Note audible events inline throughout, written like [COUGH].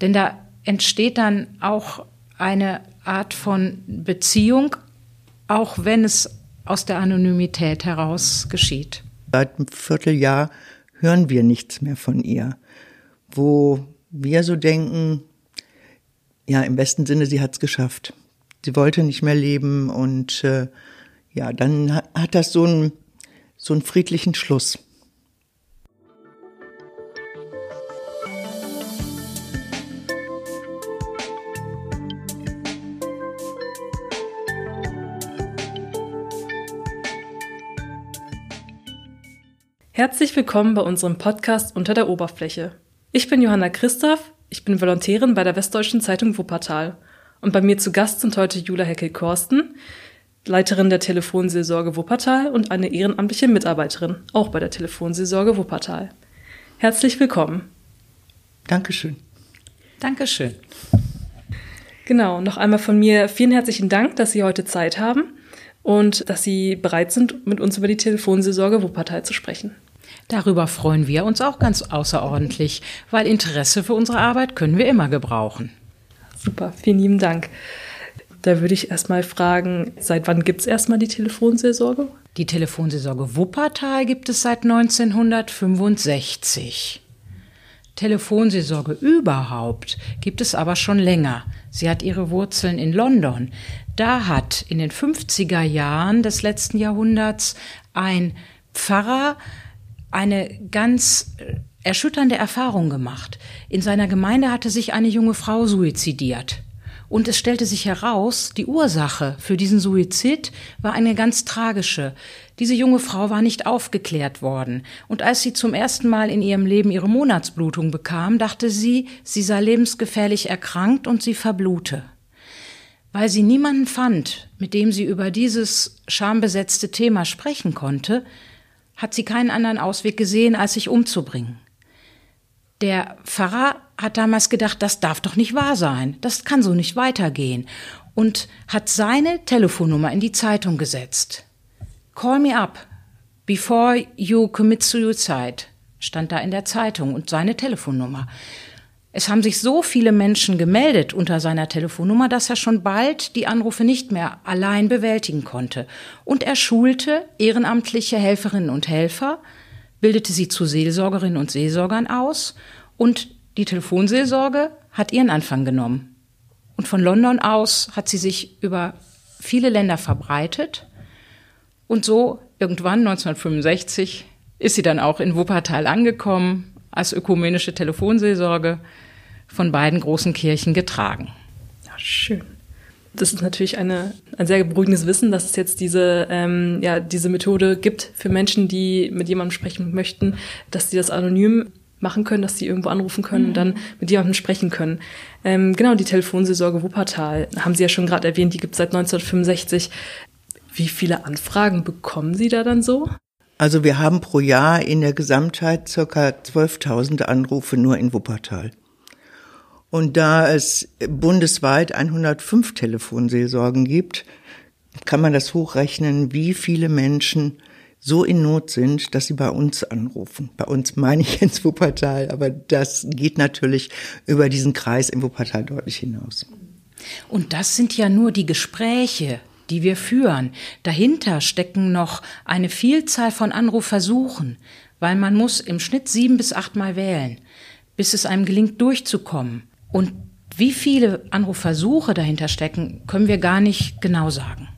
Denn da entsteht dann auch eine Art von Beziehung, auch wenn es aus der Anonymität heraus geschieht. Seit einem Vierteljahr hören wir nichts mehr von ihr, wo wir so denken, ja, im besten Sinne, sie hat's geschafft. Sie wollte nicht mehr leben und äh, ja, dann hat das so einen, so einen friedlichen Schluss. Herzlich willkommen bei unserem Podcast Unter der Oberfläche. Ich bin Johanna Christoph, ich bin Volontärin bei der Westdeutschen Zeitung Wuppertal. Und bei mir zu Gast sind heute Jula Heckel-Korsten, Leiterin der Telefonseelsorge Wuppertal und eine ehrenamtliche Mitarbeiterin, auch bei der Telefonseelsorge Wuppertal. Herzlich willkommen. Dankeschön. Dankeschön. Genau, noch einmal von mir vielen herzlichen Dank, dass Sie heute Zeit haben und dass Sie bereit sind, mit uns über die Telefonseelsorge Wuppertal zu sprechen. Darüber freuen wir uns auch ganz außerordentlich, weil Interesse für unsere Arbeit können wir immer gebrauchen. Super, vielen lieben Dank. Da würde ich erstmal fragen, seit wann gibt es erstmal die Telefonseelsorge? Die Telefonseelsorge Wuppertal gibt es seit 1965. Telefonseelsorge überhaupt gibt es aber schon länger. Sie hat ihre Wurzeln in London. Da hat in den 50er Jahren des letzten Jahrhunderts ein Pfarrer eine ganz äh, erschütternde Erfahrung gemacht. In seiner Gemeinde hatte sich eine junge Frau suizidiert. Und es stellte sich heraus, die Ursache für diesen Suizid war eine ganz tragische. Diese junge Frau war nicht aufgeklärt worden. Und als sie zum ersten Mal in ihrem Leben ihre Monatsblutung bekam, dachte sie, sie sei lebensgefährlich erkrankt und sie verblute. Weil sie niemanden fand, mit dem sie über dieses schambesetzte Thema sprechen konnte, hat sie keinen anderen Ausweg gesehen, als sich umzubringen. Der Pfarrer hat damals gedacht, das darf doch nicht wahr sein, das kann so nicht weitergehen und hat seine Telefonnummer in die Zeitung gesetzt. Call me up before you commit suicide stand da in der Zeitung und seine Telefonnummer. Es haben sich so viele Menschen gemeldet unter seiner Telefonnummer, dass er schon bald die Anrufe nicht mehr allein bewältigen konnte. Und er schulte ehrenamtliche Helferinnen und Helfer, bildete sie zu Seelsorgerinnen und Seelsorgern aus und die Telefonseelsorge hat ihren Anfang genommen. Und von London aus hat sie sich über viele Länder verbreitet. Und so irgendwann 1965 ist sie dann auch in Wuppertal angekommen als ökumenische Telefonseelsorge von beiden großen Kirchen getragen. Ja, schön. Das ist natürlich eine, ein sehr beruhigendes Wissen, dass es jetzt diese, ähm, ja, diese Methode gibt für Menschen, die mit jemandem sprechen möchten, dass sie das anonym machen können, dass sie irgendwo anrufen können mhm. und dann mit jemandem sprechen können. Ähm, genau, die Telefonseelsorge Wuppertal haben Sie ja schon gerade erwähnt, die gibt es seit 1965. Wie viele Anfragen bekommen Sie da dann so? Also wir haben pro Jahr in der Gesamtheit circa 12.000 Anrufe nur in Wuppertal. Und da es bundesweit 105 Telefonseelsorgen gibt, kann man das hochrechnen, wie viele Menschen so in Not sind, dass sie bei uns anrufen. Bei uns meine ich ins Wuppertal, aber das geht natürlich über diesen Kreis im Wuppertal deutlich hinaus. Und das sind ja nur die Gespräche, die wir führen. Dahinter stecken noch eine Vielzahl von Anrufversuchen, weil man muss im Schnitt sieben bis achtmal wählen, bis es einem gelingt, durchzukommen. Und wie viele Anrufversuche dahinter stecken, können wir gar nicht genau sagen.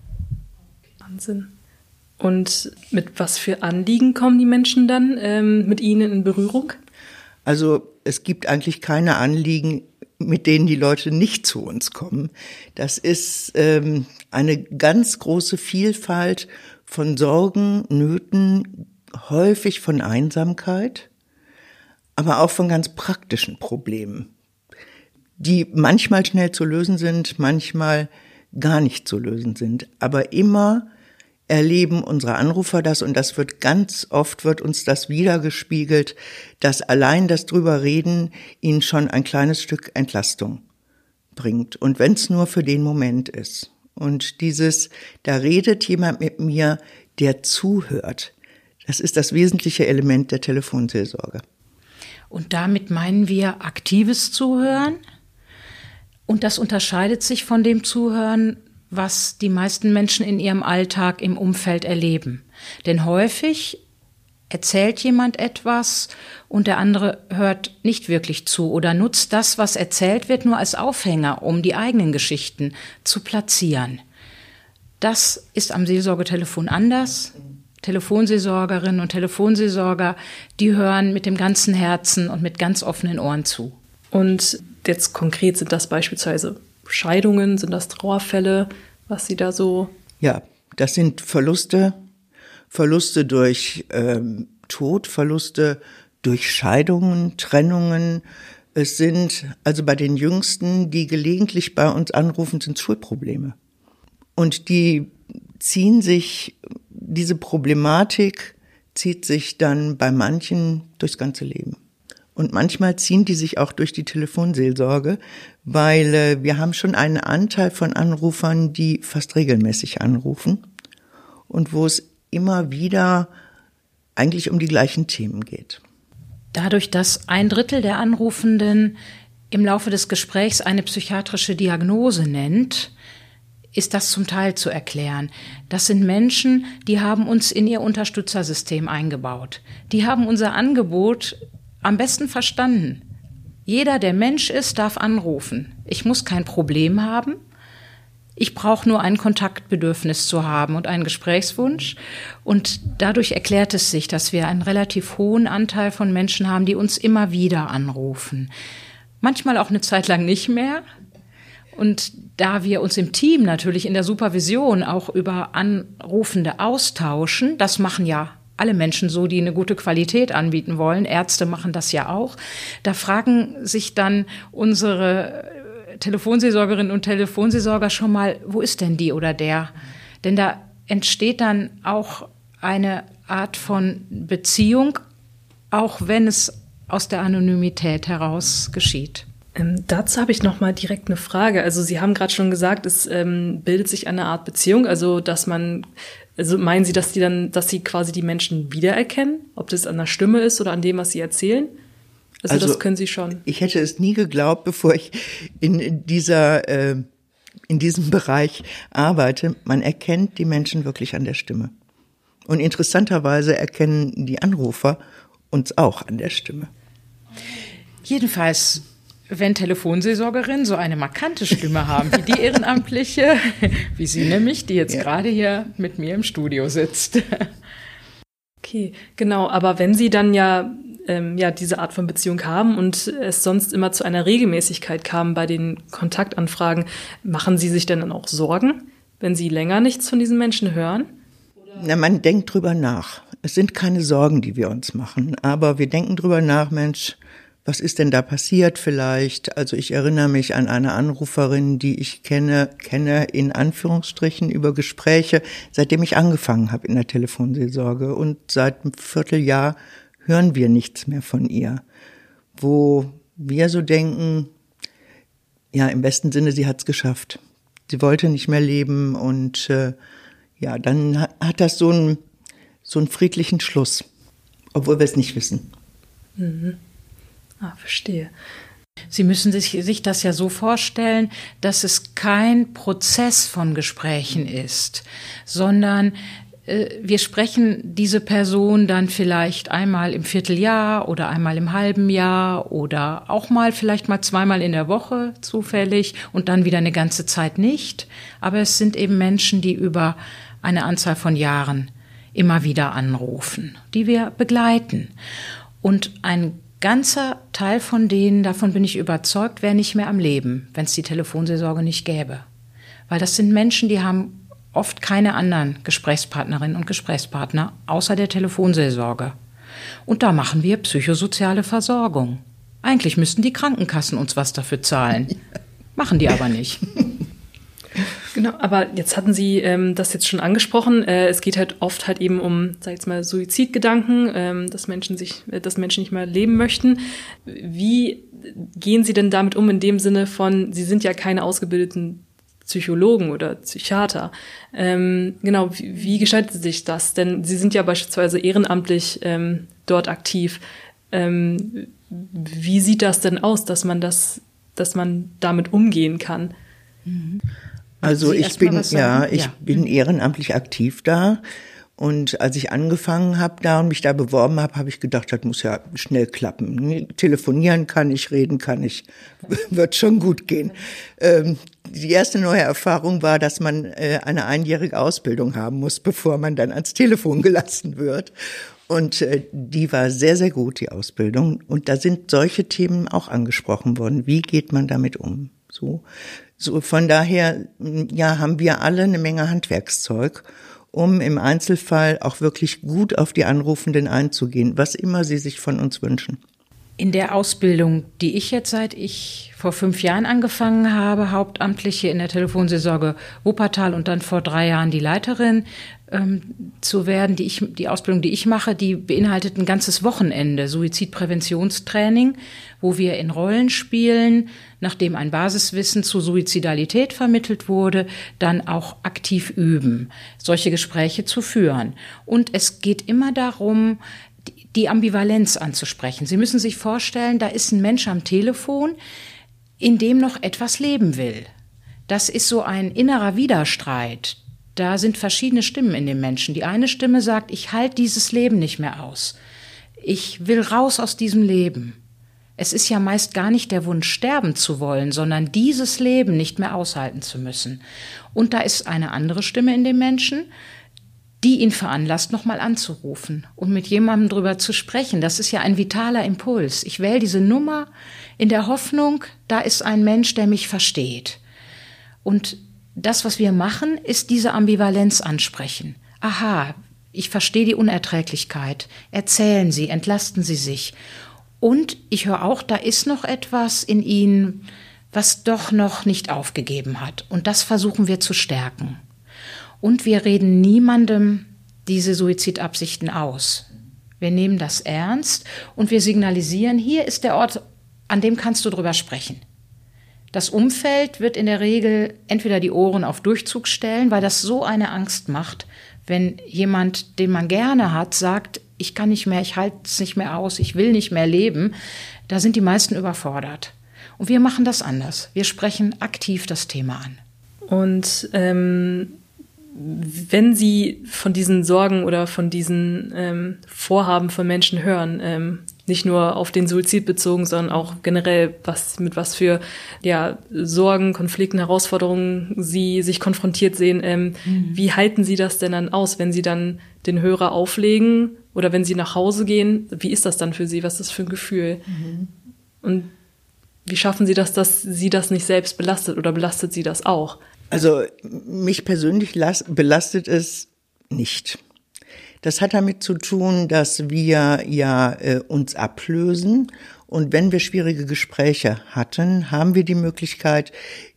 Wahnsinn. Und mit was für Anliegen kommen die Menschen dann ähm, mit Ihnen in Berührung? Also es gibt eigentlich keine Anliegen, mit denen die Leute nicht zu uns kommen. Das ist ähm, eine ganz große Vielfalt von Sorgen, Nöten, häufig von Einsamkeit, aber auch von ganz praktischen Problemen, die manchmal schnell zu lösen sind, manchmal gar nicht zu lösen sind, aber immer erleben unsere Anrufer das und das wird ganz oft wird uns das wiedergespiegelt, dass allein das drüber reden ihnen schon ein kleines Stück Entlastung bringt und wenn es nur für den Moment ist. Und dieses da redet jemand mit mir, der zuhört. Das ist das wesentliche Element der Telefonseelsorge. Und damit meinen wir aktives Zuhören. Und das unterscheidet sich von dem Zuhören, was die meisten Menschen in ihrem Alltag im Umfeld erleben. Denn häufig erzählt jemand etwas und der andere hört nicht wirklich zu oder nutzt das, was erzählt wird, nur als Aufhänger, um die eigenen Geschichten zu platzieren. Das ist am Seelsorgetelefon anders. Telefonseelsorgerinnen und Telefonseelsorger, die hören mit dem ganzen Herzen und mit ganz offenen Ohren zu. Und jetzt konkret sind das beispielsweise Scheidungen, sind das Trauerfälle, was Sie da so? Ja, das sind Verluste, Verluste durch ähm, Tod, Verluste durch Scheidungen, Trennungen. Es sind also bei den Jüngsten, die gelegentlich bei uns anrufen, sind Schulprobleme. Und die ziehen sich, diese Problematik zieht sich dann bei manchen durchs ganze Leben. Und manchmal ziehen die sich auch durch die Telefonseelsorge, weil äh, wir haben schon einen Anteil von Anrufern, die fast regelmäßig anrufen und wo es immer wieder eigentlich um die gleichen Themen geht. Dadurch, dass ein Drittel der Anrufenden im Laufe des Gesprächs eine psychiatrische Diagnose nennt, ist das zum Teil zu erklären. Das sind Menschen, die haben uns in ihr Unterstützersystem eingebaut. Die haben unser Angebot am besten verstanden. Jeder, der Mensch ist, darf anrufen. Ich muss kein Problem haben. Ich brauche nur ein Kontaktbedürfnis zu haben und einen Gesprächswunsch. Und dadurch erklärt es sich, dass wir einen relativ hohen Anteil von Menschen haben, die uns immer wieder anrufen. Manchmal auch eine Zeit lang nicht mehr. Und da wir uns im Team natürlich in der Supervision auch über Anrufende austauschen, das machen ja alle Menschen so, die eine gute Qualität anbieten wollen. Ärzte machen das ja auch. Da fragen sich dann unsere Telefonseelsorgerinnen und Telefonseelsorger schon mal, wo ist denn die oder der? Denn da entsteht dann auch eine Art von Beziehung, auch wenn es aus der Anonymität heraus geschieht. Ähm, dazu habe ich noch mal direkt eine Frage. Also Sie haben gerade schon gesagt, es ähm, bildet sich eine Art Beziehung, also dass man, also meinen Sie, dass die dann, dass Sie quasi die Menschen wiedererkennen, ob das an der Stimme ist oder an dem, was Sie erzählen? Also, also, das können Sie schon. Ich hätte es nie geglaubt, bevor ich in dieser äh, in diesem Bereich arbeite. Man erkennt die Menschen wirklich an der Stimme. Und interessanterweise erkennen die Anrufer uns auch an der Stimme. Jedenfalls, wenn Telefonseelsorgerinnen so eine markante Stimme haben, wie die Ehrenamtliche, [LAUGHS] wie Sie nämlich, die jetzt ja. gerade hier mit mir im Studio sitzt. Okay, genau. Aber wenn Sie dann ja ähm, ja diese Art von Beziehung haben und es sonst immer zu einer Regelmäßigkeit kam bei den Kontaktanfragen, machen Sie sich denn dann auch Sorgen, wenn Sie länger nichts von diesen Menschen hören? Na, man denkt drüber nach. Es sind keine Sorgen, die wir uns machen, aber wir denken drüber nach, Mensch, was ist denn da passiert vielleicht? Also ich erinnere mich an eine Anruferin, die ich kenne, kenne in Anführungsstrichen über Gespräche, seitdem ich angefangen habe in der Telefonseelsorge und seit einem Vierteljahr hören wir nichts mehr von ihr. Wo wir so denken, ja, im besten Sinne, sie hat's geschafft. Sie wollte nicht mehr leben und äh, ja, dann hat das so einen, so einen friedlichen Schluss, obwohl wir es nicht wissen. Mhm. Ah, verstehe. Sie müssen sich, sich das ja so vorstellen, dass es kein Prozess von Gesprächen ist, sondern wir sprechen diese Person dann vielleicht einmal im Vierteljahr oder einmal im halben Jahr oder auch mal vielleicht mal zweimal in der Woche zufällig und dann wieder eine ganze Zeit nicht. Aber es sind eben Menschen, die über eine Anzahl von Jahren immer wieder anrufen, die wir begleiten. Und ein ganzer Teil von denen, davon bin ich überzeugt, wäre nicht mehr am Leben, wenn es die Telefonseelsorge nicht gäbe. Weil das sind Menschen, die haben oft keine anderen Gesprächspartnerinnen und Gesprächspartner außer der Telefonseelsorge. Und da machen wir psychosoziale Versorgung. Eigentlich müssten die Krankenkassen uns was dafür zahlen. [LAUGHS] Machen die aber nicht. Genau, aber jetzt hatten Sie ähm, das jetzt schon angesprochen. Äh, es geht halt oft halt eben um, sag ich jetzt mal, Suizidgedanken, ähm, dass Menschen sich, äh, dass Menschen nicht mehr leben möchten. Wie gehen Sie denn damit um in dem Sinne von, Sie sind ja keine ausgebildeten Psychologen oder Psychiater. Ähm, genau, wie, wie gestaltet sich das? Denn Sie sind ja beispielsweise ehrenamtlich ähm, dort aktiv. Ähm, wie sieht das denn aus, dass man das, dass man damit umgehen kann? Also ich bin ja, ich ja. bin ehrenamtlich aktiv da. Und als ich angefangen habe da und mich da beworben habe, habe ich gedacht, das muss ja schnell klappen. Telefonieren kann ich, reden kann ich, [LAUGHS] wird schon gut gehen. Ähm, die erste neue Erfahrung war, dass man äh, eine einjährige Ausbildung haben muss, bevor man dann ans Telefon [LAUGHS] gelassen wird. Und äh, die war sehr, sehr gut, die Ausbildung. Und da sind solche Themen auch angesprochen worden. Wie geht man damit um? So, so von daher, ja, haben wir alle eine Menge Handwerkszeug um im Einzelfall auch wirklich gut auf die Anrufenden einzugehen, was immer sie sich von uns wünschen. In der Ausbildung, die ich jetzt seit ich vor fünf Jahren angefangen habe, hauptamtliche in der Telefonseelsorge Wuppertal und dann vor drei Jahren die Leiterin ähm, zu werden, die ich, die Ausbildung, die ich mache, die beinhaltet ein ganzes Wochenende Suizidpräventionstraining, wo wir in Rollen spielen, nachdem ein Basiswissen zur Suizidalität vermittelt wurde, dann auch aktiv üben, solche Gespräche zu führen. Und es geht immer darum, die Ambivalenz anzusprechen. Sie müssen sich vorstellen, da ist ein Mensch am Telefon, in dem noch etwas leben will. Das ist so ein innerer Widerstreit. Da sind verschiedene Stimmen in dem Menschen. Die eine Stimme sagt, ich halte dieses Leben nicht mehr aus. Ich will raus aus diesem Leben. Es ist ja meist gar nicht der Wunsch, sterben zu wollen, sondern dieses Leben nicht mehr aushalten zu müssen. Und da ist eine andere Stimme in dem Menschen, die ihn veranlasst, nochmal anzurufen und mit jemandem drüber zu sprechen. Das ist ja ein vitaler Impuls. Ich wähle diese Nummer in der Hoffnung, da ist ein Mensch, der mich versteht. Und das, was wir machen, ist diese Ambivalenz ansprechen. Aha, ich verstehe die Unerträglichkeit. Erzählen Sie, entlasten Sie sich. Und ich höre auch, da ist noch etwas in Ihnen, was doch noch nicht aufgegeben hat. Und das versuchen wir zu stärken. Und wir reden niemandem diese Suizidabsichten aus. Wir nehmen das ernst und wir signalisieren, hier ist der Ort, an dem kannst du drüber sprechen. Das Umfeld wird in der Regel entweder die Ohren auf Durchzug stellen, weil das so eine Angst macht, wenn jemand, den man gerne hat, sagt, ich kann nicht mehr, ich halte es nicht mehr aus, ich will nicht mehr leben, da sind die meisten überfordert. Und wir machen das anders. Wir sprechen aktiv das Thema an. Und ähm, wenn Sie von diesen Sorgen oder von diesen ähm, Vorhaben von Menschen hören, ähm, nicht nur auf den Suizid bezogen, sondern auch generell, was mit was für ja, Sorgen, Konflikten, Herausforderungen Sie sich konfrontiert sehen, ähm, mhm. wie halten Sie das denn dann aus, wenn Sie dann den Hörer auflegen oder wenn Sie nach Hause gehen? Wie ist das dann für Sie? Was ist das für ein Gefühl? Mhm. Und wie schaffen Sie das, dass Sie das nicht selbst belastet oder belastet Sie das auch? Also mich persönlich belastet es nicht. Das hat damit zu tun, dass wir ja äh, uns ablösen und wenn wir schwierige Gespräche hatten, haben wir die Möglichkeit,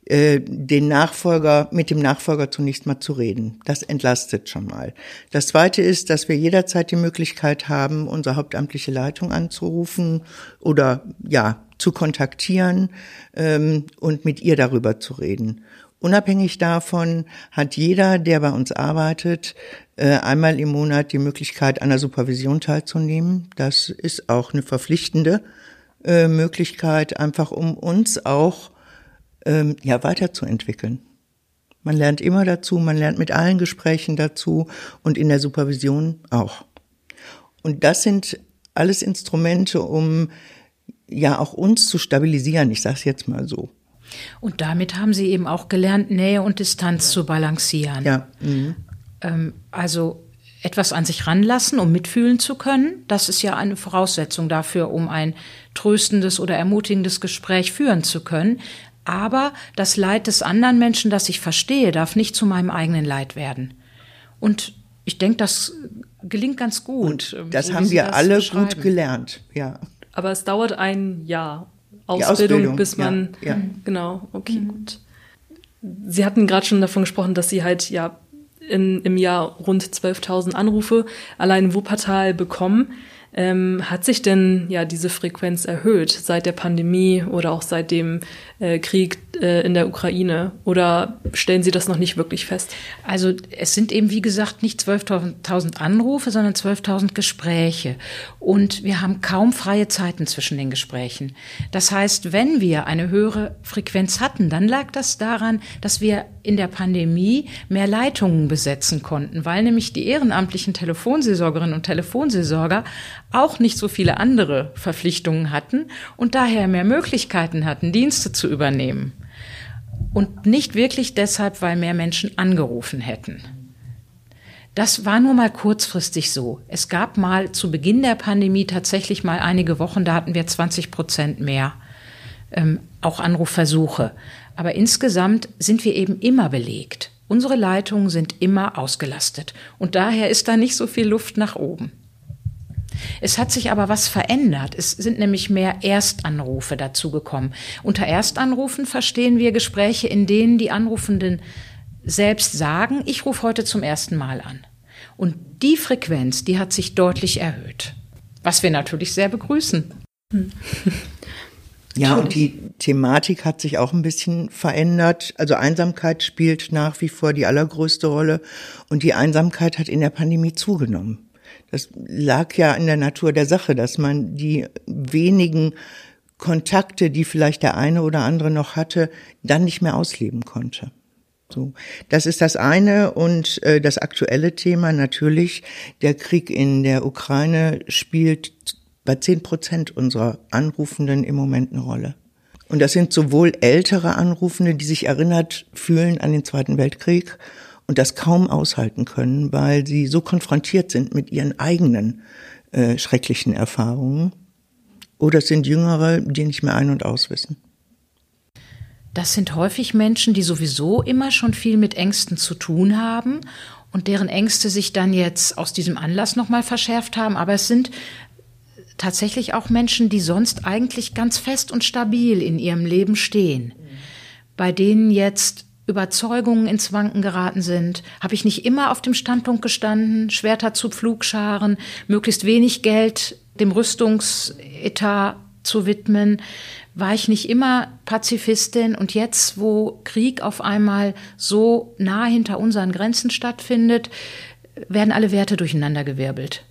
äh, den Nachfolger, mit dem Nachfolger zunächst mal zu reden. Das entlastet schon mal. Das zweite ist, dass wir jederzeit die Möglichkeit haben, unsere hauptamtliche Leitung anzurufen oder ja, zu kontaktieren ähm, und mit ihr darüber zu reden. Unabhängig davon hat jeder, der bei uns arbeitet, äh, einmal im Monat die Möglichkeit, an der Supervision teilzunehmen. Das ist auch eine verpflichtende äh, Möglichkeit, einfach um uns auch ähm, ja weiterzuentwickeln. Man lernt immer dazu, man lernt mit allen Gesprächen dazu und in der Supervision auch. Und das sind alles Instrumente, um ja auch uns zu stabilisieren. Ich sage es jetzt mal so. Und damit haben Sie eben auch gelernt, Nähe und Distanz zu balancieren. Ja. Mhm. Ähm, also etwas an sich ranlassen, um mitfühlen zu können. Das ist ja eine Voraussetzung dafür, um ein tröstendes oder ermutigendes Gespräch führen zu können. Aber das Leid des anderen Menschen, das ich verstehe, darf nicht zu meinem eigenen Leid werden. Und ich denke, das gelingt ganz gut. Und das so haben wir alle gut gelernt, ja. Aber es dauert ein Jahr. Ausbildung, Ausbildung, bis man ja, ja. genau, okay, mhm. gut. Sie hatten gerade schon davon gesprochen, dass Sie halt ja in, im Jahr rund 12.000 Anrufe allein in Wuppertal bekommen. Ähm, hat sich denn ja diese Frequenz erhöht seit der Pandemie oder auch seit dem äh, Krieg äh, in der Ukraine? Oder stellen Sie das noch nicht wirklich fest? Also es sind eben, wie gesagt, nicht 12.000 Anrufe, sondern 12.000 Gespräche. Und wir haben kaum freie Zeiten zwischen den Gesprächen. Das heißt, wenn wir eine höhere Frequenz hatten, dann lag das daran, dass wir in der Pandemie mehr Leitungen besetzen konnten, weil nämlich die ehrenamtlichen Telefonseelsorgerinnen und Telefonseelsorger auch nicht so viele andere Verpflichtungen hatten und daher mehr Möglichkeiten hatten, Dienste zu übernehmen. Und nicht wirklich deshalb, weil mehr Menschen angerufen hätten. Das war nur mal kurzfristig so. Es gab mal zu Beginn der Pandemie tatsächlich mal einige Wochen, da hatten wir 20 Prozent mehr, ähm, auch Anrufversuche. Aber insgesamt sind wir eben immer belegt. Unsere Leitungen sind immer ausgelastet. Und daher ist da nicht so viel Luft nach oben. Es hat sich aber was verändert. Es sind nämlich mehr Erstanrufe dazugekommen. Unter Erstanrufen verstehen wir Gespräche, in denen die Anrufenden selbst sagen, ich rufe heute zum ersten Mal an. Und die Frequenz, die hat sich deutlich erhöht. Was wir natürlich sehr begrüßen. [LAUGHS] Ja, und die Thematik hat sich auch ein bisschen verändert. Also Einsamkeit spielt nach wie vor die allergrößte Rolle und die Einsamkeit hat in der Pandemie zugenommen. Das lag ja in der Natur der Sache, dass man die wenigen Kontakte, die vielleicht der eine oder andere noch hatte, dann nicht mehr ausleben konnte. So, das ist das eine und äh, das aktuelle Thema natürlich. Der Krieg in der Ukraine spielt bei zehn Prozent unserer Anrufenden im Moment eine Rolle. Und das sind sowohl ältere Anrufende, die sich erinnert fühlen an den Zweiten Weltkrieg und das kaum aushalten können, weil sie so konfrontiert sind mit ihren eigenen äh, schrecklichen Erfahrungen. Oder es sind Jüngere, die nicht mehr ein- und auswissen. Das sind häufig Menschen, die sowieso immer schon viel mit Ängsten zu tun haben und deren Ängste sich dann jetzt aus diesem Anlass nochmal verschärft haben. Aber es sind tatsächlich auch Menschen, die sonst eigentlich ganz fest und stabil in ihrem Leben stehen, bei denen jetzt Überzeugungen ins Wanken geraten sind, habe ich nicht immer auf dem Standpunkt gestanden, Schwerter zu Pflugscharen, möglichst wenig Geld dem Rüstungsetat zu widmen, war ich nicht immer Pazifistin und jetzt, wo Krieg auf einmal so nah hinter unseren Grenzen stattfindet, werden alle Werte durcheinandergewirbelt.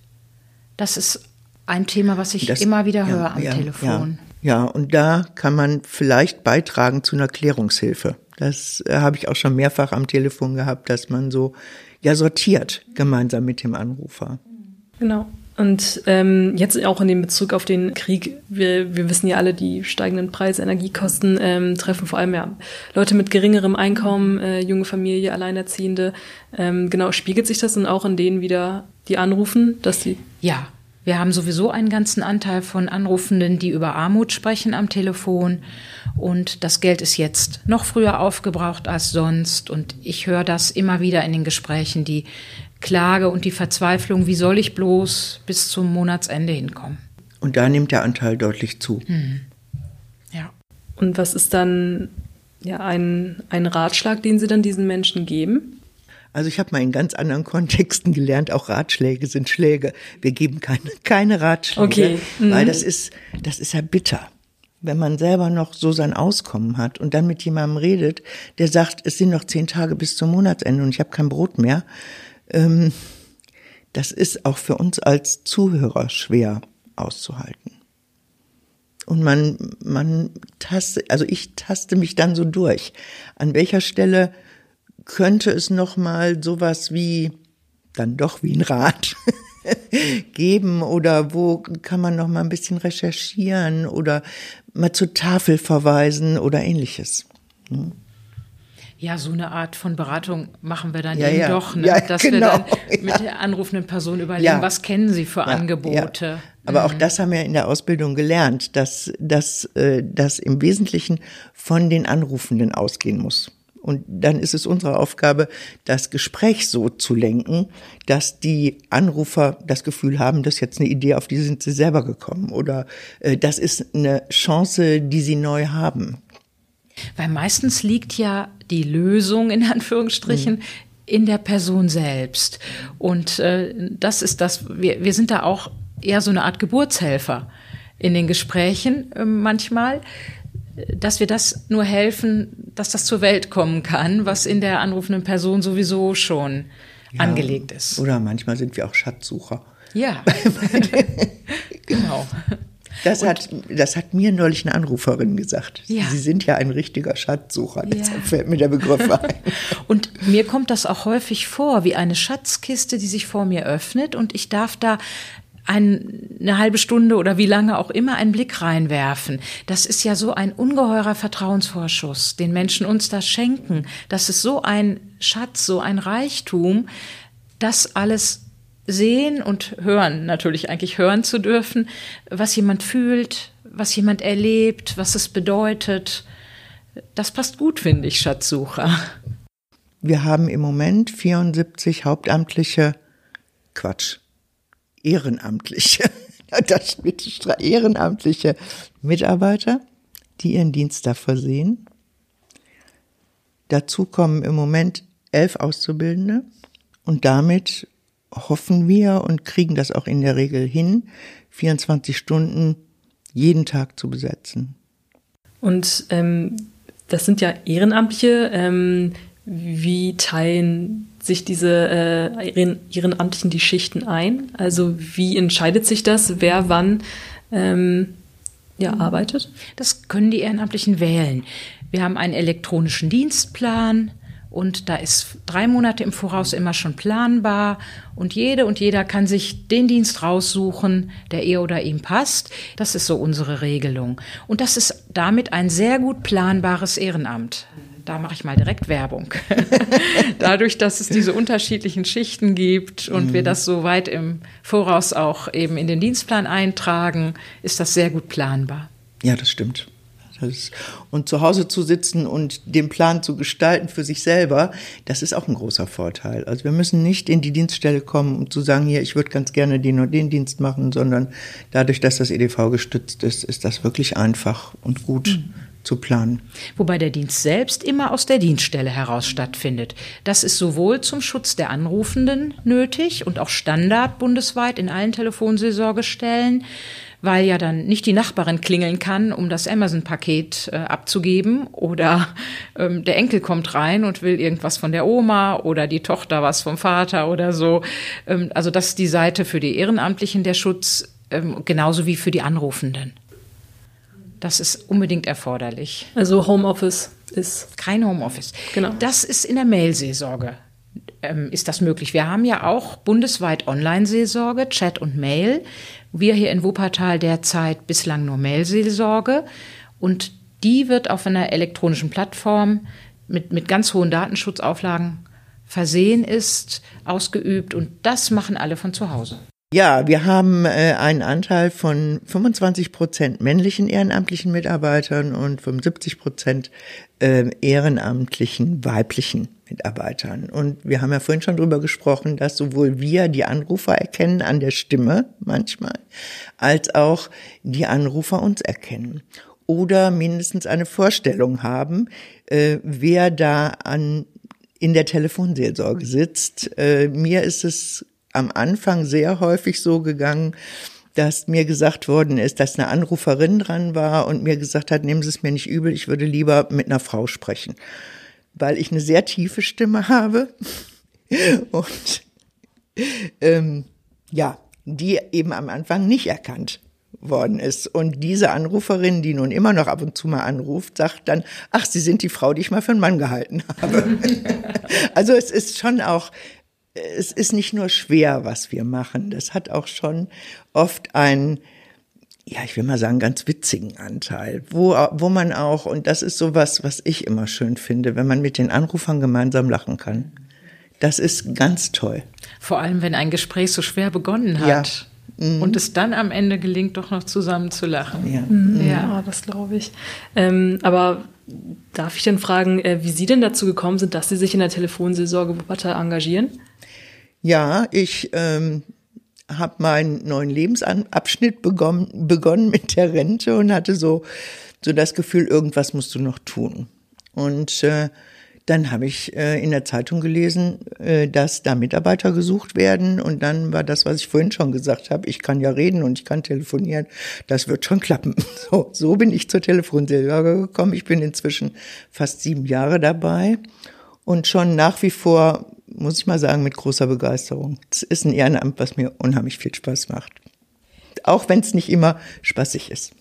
Das ist ein Thema, was ich das, immer wieder höre ja, am ja, Telefon. Ja, ja, und da kann man vielleicht beitragen zu einer Klärungshilfe. Das äh, habe ich auch schon mehrfach am Telefon gehabt, dass man so ja sortiert gemeinsam mit dem Anrufer. Genau. Und ähm, jetzt auch in dem Bezug auf den Krieg, wir, wir wissen ja alle, die steigenden Preise, Energiekosten ähm, treffen vor allem ja Leute mit geringerem Einkommen, äh, junge Familie, Alleinerziehende. Ähm, genau, spiegelt sich das dann auch in denen wieder, die anrufen, dass sie. Ja, wir haben sowieso einen ganzen Anteil von Anrufenden, die über Armut sprechen am Telefon. Und das Geld ist jetzt noch früher aufgebraucht als sonst. Und ich höre das immer wieder in den Gesprächen, die Klage und die Verzweiflung, wie soll ich bloß bis zum Monatsende hinkommen. Und da nimmt der Anteil deutlich zu. Hm. Ja. Und was ist dann ja, ein, ein Ratschlag, den Sie dann diesen Menschen geben? Also ich habe mal in ganz anderen Kontexten gelernt, auch Ratschläge sind Schläge. Wir geben keine, keine Ratschläge, okay. mhm. weil das ist, das ist ja bitter. Wenn man selber noch so sein Auskommen hat und dann mit jemandem redet, der sagt, es sind noch zehn Tage bis zum Monatsende und ich habe kein Brot mehr, ähm, das ist auch für uns als Zuhörer schwer auszuhalten. Und man, man taste, also ich taste mich dann so durch. An welcher Stelle könnte es noch mal sowas wie dann doch wie ein Rat [LAUGHS] geben oder wo kann man noch mal ein bisschen recherchieren oder mal zur Tafel verweisen oder ähnliches. Hm? Ja, so eine Art von Beratung machen wir dann ja, eben ja. doch, ne? ja, dass genau. wir dann [LAUGHS] mit der anrufenden Person überlegen, was kennen sie für Angebote. Aber mhm. auch das haben wir in der Ausbildung gelernt, dass, äh, das im Wesentlichen von den Anrufenden ausgehen muss. Und dann ist es unsere Aufgabe, das Gespräch so zu lenken, dass die Anrufer das Gefühl haben, das ist jetzt eine Idee, auf die sind sie selber gekommen oder äh, das ist eine Chance, die sie neu haben. Weil meistens liegt ja die Lösung in Anführungsstrichen mhm. in der Person selbst. Und äh, das ist das, wir, wir sind da auch eher so eine Art Geburtshelfer in den Gesprächen äh, manchmal dass wir das nur helfen, dass das zur Welt kommen kann, was in der anrufenden Person sowieso schon ja, angelegt ist. Oder manchmal sind wir auch Schatzsucher. Ja, [LAUGHS] genau. Das hat, das hat mir neulich eine Anruferin gesagt. Ja. Sie sind ja ein richtiger Schatzsucher. Deshalb ja. fällt mir der Begriff ein. [LAUGHS] Und mir kommt das auch häufig vor, wie eine Schatzkiste, die sich vor mir öffnet und ich darf da ein, eine halbe Stunde oder wie lange auch immer einen Blick reinwerfen. Das ist ja so ein ungeheurer Vertrauensvorschuss, den Menschen uns da schenken. Das ist so ein Schatz, so ein Reichtum, das alles sehen und hören, natürlich eigentlich hören zu dürfen, was jemand fühlt, was jemand erlebt, was es bedeutet. Das passt gut, finde ich, Schatzsucher. Wir haben im Moment 74 hauptamtliche Quatsch ehrenamtliche, [LAUGHS] das ehrenamtliche Mitarbeiter, die ihren Dienst da versehen. Dazu kommen im Moment elf Auszubildende und damit hoffen wir und kriegen das auch in der Regel hin, 24 Stunden jeden Tag zu besetzen. Und ähm, das sind ja Ehrenamtliche. Ähm, wie teilen sich diese äh, Ehrenamtlichen die Schichten ein? Also wie entscheidet sich das, wer wann ähm, ja, arbeitet? Das können die Ehrenamtlichen wählen. Wir haben einen elektronischen Dienstplan und da ist drei Monate im Voraus immer schon planbar und jede und jeder kann sich den Dienst raussuchen, der ihr oder ihm passt. Das ist so unsere Regelung. Und das ist damit ein sehr gut planbares Ehrenamt da mache ich mal direkt Werbung. [LAUGHS] Dadurch, dass es diese unterschiedlichen Schichten gibt und mhm. wir das so weit im Voraus auch eben in den Dienstplan eintragen, ist das sehr gut planbar. Ja, das stimmt. Das, und zu Hause zu sitzen und den Plan zu gestalten für sich selber, das ist auch ein großer Vorteil. Also wir müssen nicht in die Dienststelle kommen, um zu sagen, hier, ich würde ganz gerne den und den Dienst machen, sondern dadurch, dass das EDV gestützt ist, ist das wirklich einfach und gut. Mhm zu planen. Wobei der Dienst selbst immer aus der Dienststelle heraus stattfindet. Das ist sowohl zum Schutz der Anrufenden nötig und auch Standard bundesweit in allen Telefonseelsorgestellen, weil ja dann nicht die Nachbarin klingeln kann, um das Amazon-Paket äh, abzugeben oder ähm, der Enkel kommt rein und will irgendwas von der Oma oder die Tochter was vom Vater oder so. Ähm, also das ist die Seite für die Ehrenamtlichen der Schutz, ähm, genauso wie für die Anrufenden. Das ist unbedingt erforderlich. Also Homeoffice ist. Kein Homeoffice. Genau. Das ist in der Mailseelsorge. Ähm, ist das möglich? Wir haben ja auch bundesweit Online-Seelsorge, Chat und Mail. Wir hier in Wuppertal derzeit bislang nur Mailseelsorge. Und die wird auf einer elektronischen Plattform mit, mit ganz hohen Datenschutzauflagen versehen ist, ausgeübt. Und das machen alle von zu Hause. Ja, wir haben äh, einen Anteil von 25 Prozent männlichen ehrenamtlichen Mitarbeitern und 75 Prozent äh, ehrenamtlichen weiblichen Mitarbeitern. Und wir haben ja vorhin schon drüber gesprochen, dass sowohl wir die Anrufer erkennen an der Stimme manchmal, als auch die Anrufer uns erkennen. Oder mindestens eine Vorstellung haben, äh, wer da an in der Telefonseelsorge sitzt. Äh, mir ist es am Anfang sehr häufig so gegangen, dass mir gesagt worden ist, dass eine Anruferin dran war und mir gesagt hat, nehmen Sie es mir nicht übel, ich würde lieber mit einer Frau sprechen, weil ich eine sehr tiefe Stimme habe [LAUGHS] und ähm, ja, die eben am Anfang nicht erkannt worden ist. Und diese Anruferin, die nun immer noch ab und zu mal anruft, sagt dann, ach, Sie sind die Frau, die ich mal für einen Mann gehalten habe. [LAUGHS] also es ist schon auch es ist nicht nur schwer, was wir machen. Das hat auch schon oft einen, ja, ich will mal sagen, ganz witzigen Anteil, wo, wo man auch, und das ist sowas, was ich immer schön finde, wenn man mit den Anrufern gemeinsam lachen kann. Das ist ganz toll. Vor allem, wenn ein Gespräch so schwer begonnen hat. Ja. Mhm. Und es dann am Ende gelingt, doch noch zusammen zu lachen. Ja, mhm. ja oh, das glaube ich. Ähm, aber darf ich denn fragen, äh, wie Sie denn dazu gekommen sind, dass Sie sich in der Telefonseelsorge Wuppertal engagieren? Ja, ich ähm, habe meinen neuen Lebensabschnitt begonnen, begonnen mit der Rente und hatte so, so das Gefühl, irgendwas musst du noch tun. Und äh, dann habe ich äh, in der Zeitung gelesen, äh, dass da Mitarbeiter gesucht werden. Und dann war das, was ich vorhin schon gesagt habe, ich kann ja reden und ich kann telefonieren, das wird schon klappen. [LAUGHS] So, so bin ich zur Telefonseelsorge gekommen. Ich bin inzwischen fast sieben Jahre dabei und schon nach wie vor, muss ich mal sagen, mit großer Begeisterung. Es ist ein Ehrenamt, was mir unheimlich viel Spaß macht. Auch wenn es nicht immer spaßig ist.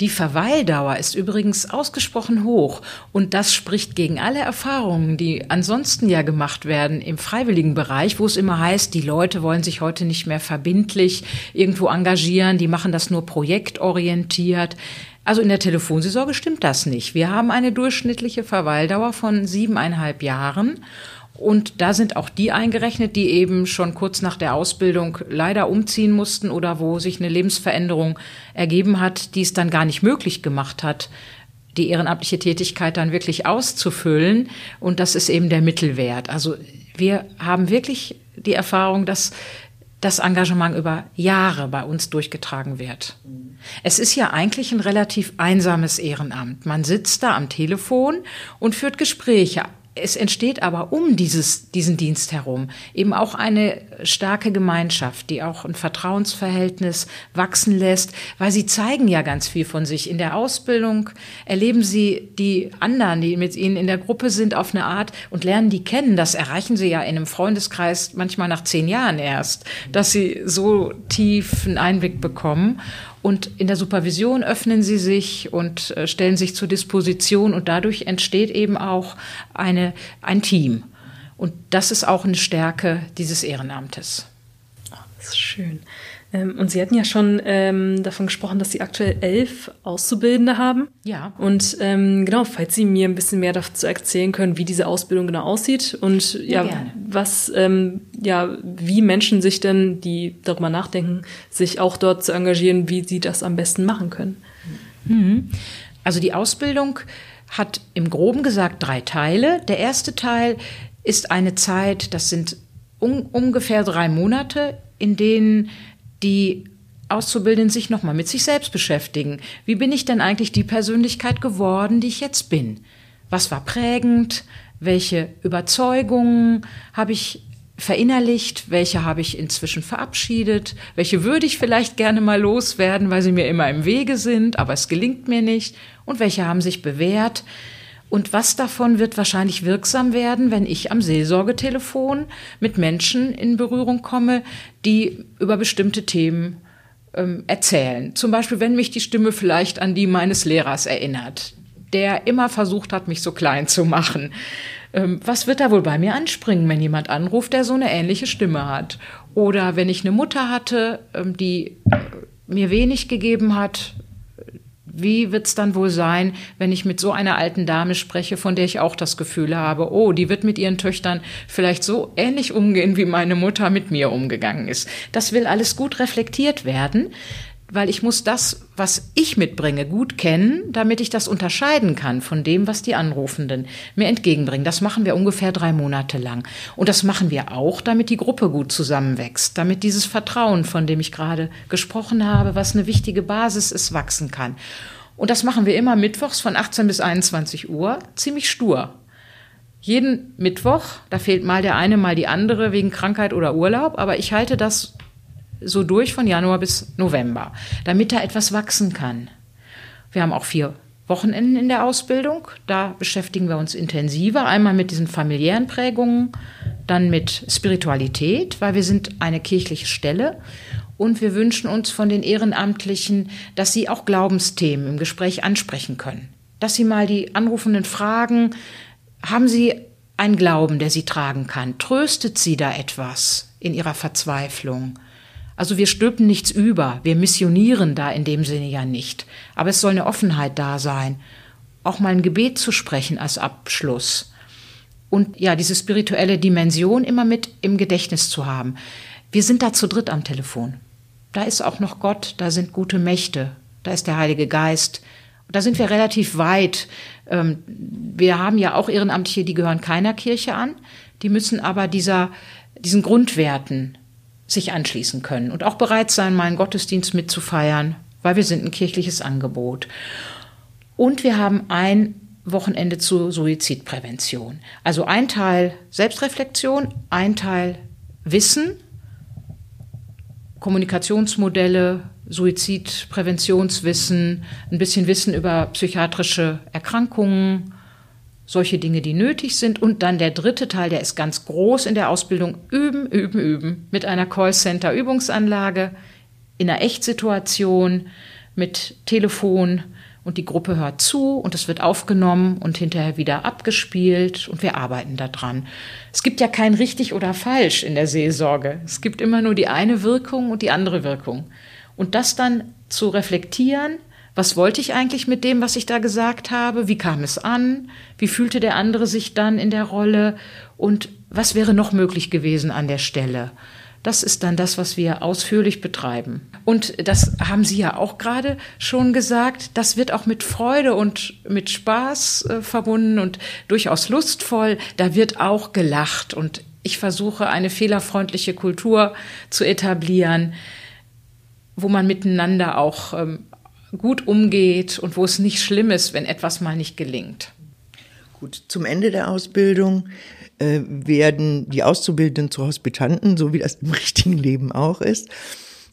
Die Verweildauer ist übrigens ausgesprochen hoch und das spricht gegen alle Erfahrungen, die ansonsten ja gemacht werden im freiwilligen Bereich, wo es immer heißt, die Leute wollen sich heute nicht mehr verbindlich irgendwo engagieren, die machen das nur projektorientiert. Also in der Telefonseelsorge stimmt das nicht. Wir haben eine durchschnittliche Verweildauer von siebeneinhalb Jahren und da sind auch die eingerechnet, die eben schon kurz nach der Ausbildung leider umziehen mussten oder wo sich eine Lebensveränderung ergeben hat, die es dann gar nicht möglich gemacht hat, die ehrenamtliche Tätigkeit dann wirklich auszufüllen. Und das ist eben der Mittelwert. Also wir haben wirklich die Erfahrung, dass das Engagement über Jahre bei uns durchgetragen wird. Es ist ja eigentlich ein relativ einsames Ehrenamt. Man sitzt da am Telefon und führt Gespräche es entsteht aber um dieses, diesen Dienst herum eben auch eine starke Gemeinschaft, die auch ein Vertrauensverhältnis wachsen lässt, weil sie zeigen ja ganz viel von sich. In der Ausbildung erleben sie die anderen, die mit ihnen in der Gruppe sind, auf eine Art und lernen die kennen. Das erreichen sie ja in einem Freundeskreis manchmal nach zehn Jahren erst, dass sie so tief einen Einblick bekommen. Und in der Supervision öffnen sie sich und äh, stellen sich zur Disposition und dadurch entsteht eben auch eine, ein Team. Und das ist auch eine Stärke dieses Ehrenamtes. Oh, das ist schön. Ähm, und Sie hatten ja schon ähm, davon gesprochen, dass Sie aktuell elf Auszubildende haben. Ja. Und ähm, genau, falls Sie mir ein bisschen mehr dazu erzählen können, wie diese Ausbildung genau aussieht und ja, ja was, ähm, ja, wie Menschen sich denn, die darüber nachdenken, sich auch dort zu engagieren, wie sie das am besten machen können. Mhm. Also die Ausbildung hat im Groben gesagt drei Teile. Der erste Teil ist eine Zeit, das sind un ungefähr drei Monate, in denen die Auszubildenden sich nochmal mit sich selbst beschäftigen. Wie bin ich denn eigentlich die Persönlichkeit geworden, die ich jetzt bin? Was war prägend? Welche Überzeugungen habe ich verinnerlicht? Welche habe ich inzwischen verabschiedet? Welche würde ich vielleicht gerne mal loswerden, weil sie mir immer im Wege sind, aber es gelingt mir nicht? Und welche haben sich bewährt? Und was davon wird wahrscheinlich wirksam werden, wenn ich am Seelsorgetelefon mit Menschen in Berührung komme, die über bestimmte Themen ähm, erzählen. Zum Beispiel, wenn mich die Stimme vielleicht an die meines Lehrers erinnert, der immer versucht hat, mich so klein zu machen. Ähm, was wird da wohl bei mir anspringen, wenn jemand anruft, der so eine ähnliche Stimme hat? Oder wenn ich eine Mutter hatte, ähm, die äh, mir wenig gegeben hat, wie wird es dann wohl sein, wenn ich mit so einer alten Dame spreche, von der ich auch das Gefühl habe, oh, die wird mit ihren Töchtern vielleicht so ähnlich umgehen, wie meine Mutter mit mir umgegangen ist. Das will alles gut reflektiert werden weil ich muss das, was ich mitbringe, gut kennen, damit ich das unterscheiden kann von dem, was die Anrufenden mir entgegenbringen. Das machen wir ungefähr drei Monate lang. Und das machen wir auch, damit die Gruppe gut zusammenwächst, damit dieses Vertrauen, von dem ich gerade gesprochen habe, was eine wichtige Basis ist, wachsen kann. Und das machen wir immer mittwochs von 18 bis 21 Uhr, ziemlich stur. Jeden Mittwoch, da fehlt mal der eine, mal die andere wegen Krankheit oder Urlaub, aber ich halte das so durch von Januar bis November, damit da etwas wachsen kann. Wir haben auch vier Wochenenden in der Ausbildung. Da beschäftigen wir uns intensiver. Einmal mit diesen familiären Prägungen, dann mit Spiritualität, weil wir sind eine kirchliche Stelle. Und wir wünschen uns von den Ehrenamtlichen, dass sie auch Glaubensthemen im Gespräch ansprechen können. Dass sie mal die Anrufenden fragen, haben sie einen Glauben, der sie tragen kann? Tröstet sie da etwas in ihrer Verzweiflung? Also wir stülpen nichts über, wir missionieren da in dem Sinne ja nicht. Aber es soll eine Offenheit da sein, auch mal ein Gebet zu sprechen als Abschluss. Und ja, diese spirituelle Dimension immer mit im Gedächtnis zu haben. Wir sind da zu dritt am Telefon. Da ist auch noch Gott, da sind gute Mächte, da ist der Heilige Geist. Da sind wir relativ weit. Ähm, wir haben ja auch Ehrenamtliche, die gehören keiner Kirche an. Die müssen aber dieser, diesen Grundwerten sich anschließen können und auch bereit sein, mal einen Gottesdienst mitzufeiern, weil wir sind ein kirchliches Angebot. Und wir haben ein Wochenende zur Suizidprävention. Also ein Teil Selbstreflexion, ein Teil Wissen, Kommunikationsmodelle, Suizidpräventionswissen, ein bisschen Wissen über psychiatrische Erkrankungen, solche Dinge, die nötig sind. Und dann der dritte Teil, der ist ganz groß in der Ausbildung, üben, üben, üben. Mit einer Callcenter-Übungsanlage, in einer Echtsituation, mit Telefon, und die Gruppe hört zu und es wird aufgenommen und hinterher wieder abgespielt und wir arbeiten daran. Es gibt ja kein richtig oder falsch in der Seelsorge. Es gibt immer nur die eine Wirkung und die andere Wirkung. Und das dann zu reflektieren, was wollte ich eigentlich mit dem, was ich da gesagt habe? Wie kam es an? Wie fühlte der andere sich dann in der Rolle? Und was wäre noch möglich gewesen an der Stelle? Das ist dann das, was wir ausführlich betreiben. Und das haben Sie ja auch gerade schon gesagt. Das wird auch mit Freude und mit Spaß äh, verbunden und durchaus lustvoll. Da wird auch gelacht und ich versuche eine fehlerfreundliche Kultur zu etablieren, wo man miteinander auch ähm, gut umgeht und wo es nicht schlimm ist, wenn etwas mal nicht gelingt. Gut, zum Ende der Ausbildung äh, werden die Auszubildenden zu Hospitanten, so wie das im [LAUGHS] richtigen Leben auch ist.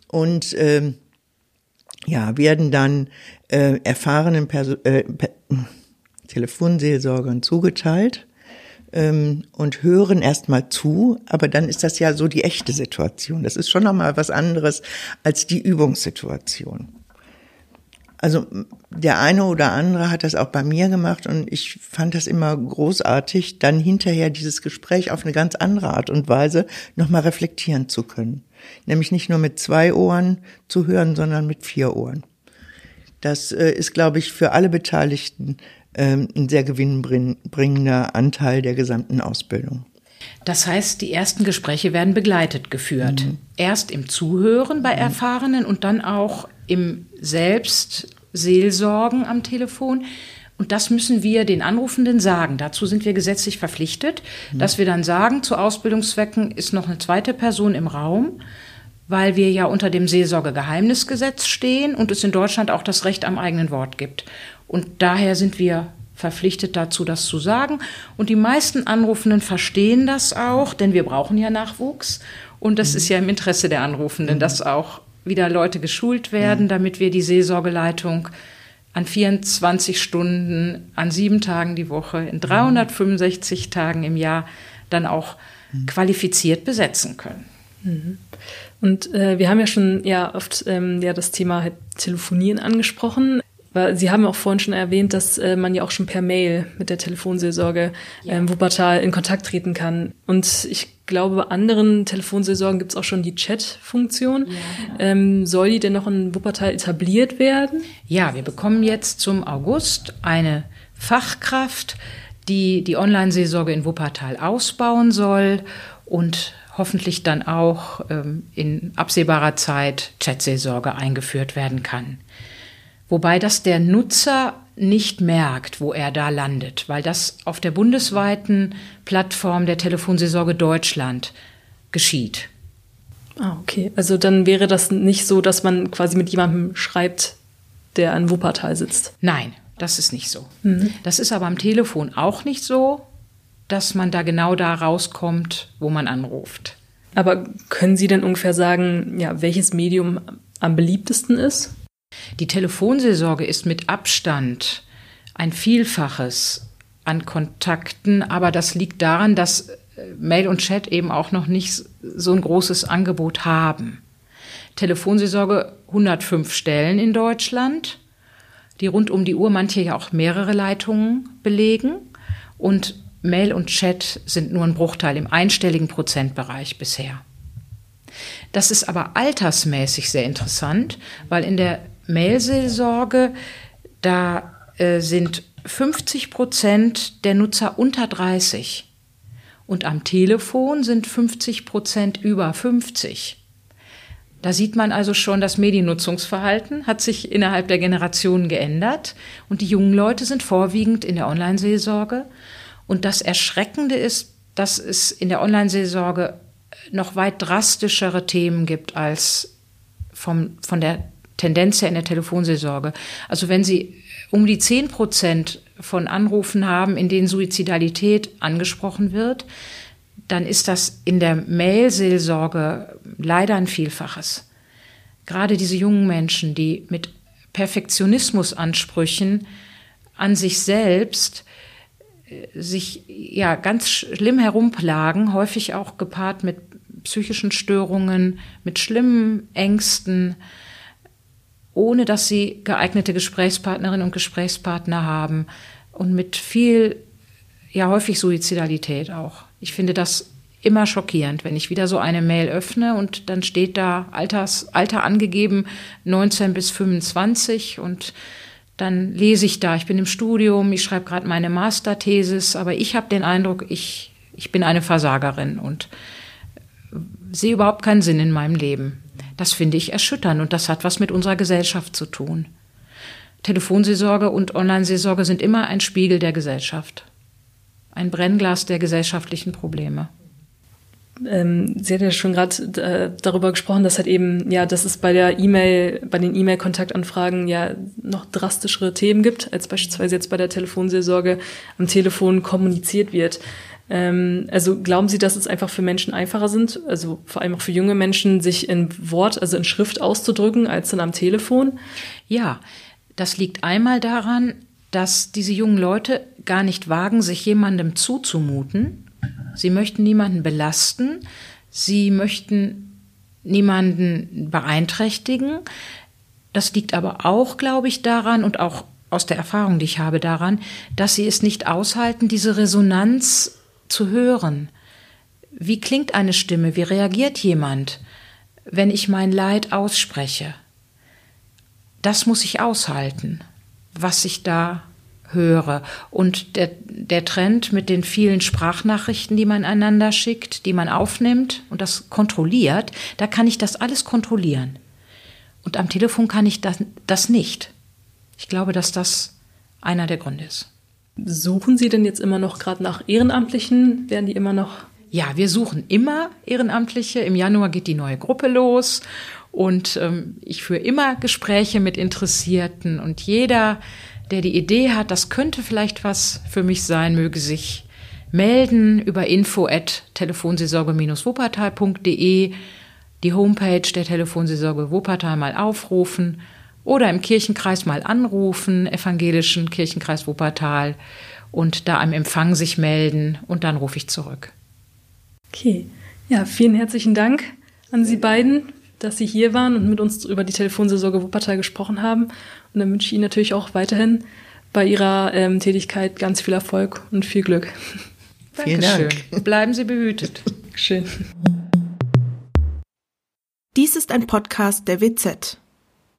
Und ähm, ja, werden dann äh, erfahrenen Perso äh, per Telefonseelsorgern zugeteilt ähm, und hören erstmal zu, aber dann ist das ja so die echte Situation. Das ist schon nochmal was anderes als die Übungssituation. Also der eine oder andere hat das auch bei mir gemacht und ich fand das immer großartig, dann hinterher dieses Gespräch auf eine ganz andere Art und Weise nochmal reflektieren zu können. Nämlich nicht nur mit zwei Ohren zu hören, sondern mit vier Ohren. Das äh, ist, glaube ich, für alle Beteiligten ähm, ein sehr gewinnbringender Anteil der gesamten Ausbildung. Das heißt, die ersten Gespräche werden begleitet geführt. Mhm. Erst im Zuhören bei Erfahrenen und dann auch im Selbstseelsorgen am Telefon. Und das müssen wir den Anrufenden sagen. Dazu sind wir gesetzlich verpflichtet, mhm. dass wir dann sagen, zu Ausbildungszwecken ist noch eine zweite Person im Raum, weil wir ja unter dem Seelsorgegeheimnisgesetz stehen und es in Deutschland auch das Recht am eigenen Wort gibt. Und daher sind wir verpflichtet dazu, das zu sagen. Und die meisten Anrufenden verstehen das auch, denn wir brauchen ja Nachwuchs. Und das mhm. ist ja im Interesse der Anrufenden, mhm. dass auch wieder Leute geschult werden, damit wir die Seelsorgeleitung an 24 Stunden, an sieben Tagen die Woche, in 365 Tagen im Jahr dann auch qualifiziert besetzen können. Mhm. Und äh, wir haben ja schon ja oft ähm, ja das Thema halt Telefonieren angesprochen. Sie haben auch vorhin schon erwähnt, dass äh, man ja auch schon per Mail mit der Telefonseelsorge ja. ähm, Wuppertal in Kontakt treten kann. Und ich glaube, bei anderen Telefonseelsorgen gibt es auch schon die Chat-Funktion. Ja, genau. ähm, soll die denn noch in Wuppertal etabliert werden? Ja, wir bekommen jetzt zum August eine Fachkraft, die die Online-Seelsorge in Wuppertal ausbauen soll und hoffentlich dann auch ähm, in absehbarer Zeit Chat-Seelsorge eingeführt werden kann. Wobei das der Nutzer nicht merkt, wo er da landet, weil das auf der bundesweiten Plattform der Telefonseelsorge Deutschland geschieht. Ah, okay. Also dann wäre das nicht so, dass man quasi mit jemandem schreibt, der an Wuppertal sitzt. Nein, das ist nicht so. Mhm. Das ist aber am Telefon auch nicht so, dass man da genau da rauskommt, wo man anruft. Aber können Sie denn ungefähr sagen, ja, welches Medium am beliebtesten ist? Die Telefonseelsorge ist mit Abstand ein Vielfaches an Kontakten, aber das liegt daran, dass äh, Mail und Chat eben auch noch nicht so ein großes Angebot haben. Telefonseelsorge 105 Stellen in Deutschland, die rund um die Uhr manche ja auch mehrere Leitungen belegen und Mail und Chat sind nur ein Bruchteil im einstelligen Prozentbereich bisher. Das ist aber altersmäßig sehr interessant, weil in der Mailseelsorge, da äh, sind 50 Prozent der Nutzer unter 30 und am Telefon sind 50 Prozent über 50. Da sieht man also schon, das Mediennutzungsverhalten hat sich innerhalb der Generationen geändert und die jungen Leute sind vorwiegend in der Online-Seelsorge. Und das Erschreckende ist, dass es in der Online-Seelsorge noch weit drastischere Themen gibt als vom, von der Tendenz her in der Telefonseelsorge. Also wenn Sie um die 10 Prozent von Anrufen haben, in denen Suizidalität angesprochen wird, dann ist das in der Mail-Seelsorge leider ein Vielfaches. Gerade diese jungen Menschen, die mit Perfektionismusansprüchen an sich selbst äh, sich ja ganz schlimm herumplagen, häufig auch gepaart mit psychischen Störungen, mit schlimmen Ängsten, ohne dass sie geeignete Gesprächspartnerinnen und Gesprächspartner haben und mit viel, ja häufig Suizidalität auch. Ich finde das immer schockierend, wenn ich wieder so eine Mail öffne und dann steht da Alters, Alter angegeben 19 bis 25 und dann lese ich da, ich bin im Studium, ich schreibe gerade meine Masterthesis, aber ich habe den Eindruck, ich, ich bin eine Versagerin und sehe überhaupt keinen Sinn in meinem Leben. Das finde ich erschütternd und das hat was mit unserer Gesellschaft zu tun. Telefonseelsorge und Online-Seelsorge sind immer ein Spiegel der Gesellschaft. Ein Brennglas der gesellschaftlichen Probleme. Ähm, Sie hat ja schon gerade äh, darüber gesprochen, dass halt eben, ja, dass es bei der E-Mail, bei den E-Mail-Kontaktanfragen ja noch drastischere Themen gibt, als beispielsweise jetzt bei der Telefonseelsorge am Telefon kommuniziert wird. Ähm, also glauben Sie, dass es einfach für Menschen einfacher sind, also vor allem auch für junge Menschen, sich in Wort, also in Schrift auszudrücken, als dann am Telefon? Ja, das liegt einmal daran, dass diese jungen Leute gar nicht wagen, sich jemandem zuzumuten. Sie möchten niemanden belasten. Sie möchten niemanden beeinträchtigen. Das liegt aber auch, glaube ich, daran und auch aus der Erfahrung, die ich habe, daran, dass sie es nicht aushalten, diese Resonanz zu hören. Wie klingt eine Stimme? Wie reagiert jemand, wenn ich mein Leid ausspreche? Das muss ich aushalten, was ich da höre. Und der, der Trend mit den vielen Sprachnachrichten, die man einander schickt, die man aufnimmt und das kontrolliert, da kann ich das alles kontrollieren. Und am Telefon kann ich das, das nicht. Ich glaube, dass das einer der Gründe ist. Suchen Sie denn jetzt immer noch gerade nach Ehrenamtlichen? Werden die immer noch? Ja, wir suchen immer Ehrenamtliche. Im Januar geht die neue Gruppe los und ähm, ich führe immer Gespräche mit Interessierten und jeder, der die Idee hat, das könnte vielleicht was für mich sein, möge sich melden über info at telefonseelsorge-wuppertal.de, die Homepage der Telefonseelsorge Wuppertal mal aufrufen oder im Kirchenkreis mal anrufen, evangelischen Kirchenkreis Wuppertal und da am Empfang sich melden und dann rufe ich zurück. Okay, ja, vielen herzlichen Dank an Sie beiden, dass Sie hier waren und mit uns über die Telefonseelsorge Wuppertal gesprochen haben. Und dann wünsche ich Ihnen natürlich auch weiterhin bei Ihrer ähm, Tätigkeit ganz viel Erfolg und viel Glück. [LAUGHS] Vielen Dank. Bleiben Sie behütet. Schön. Dies ist ein Podcast der WZ.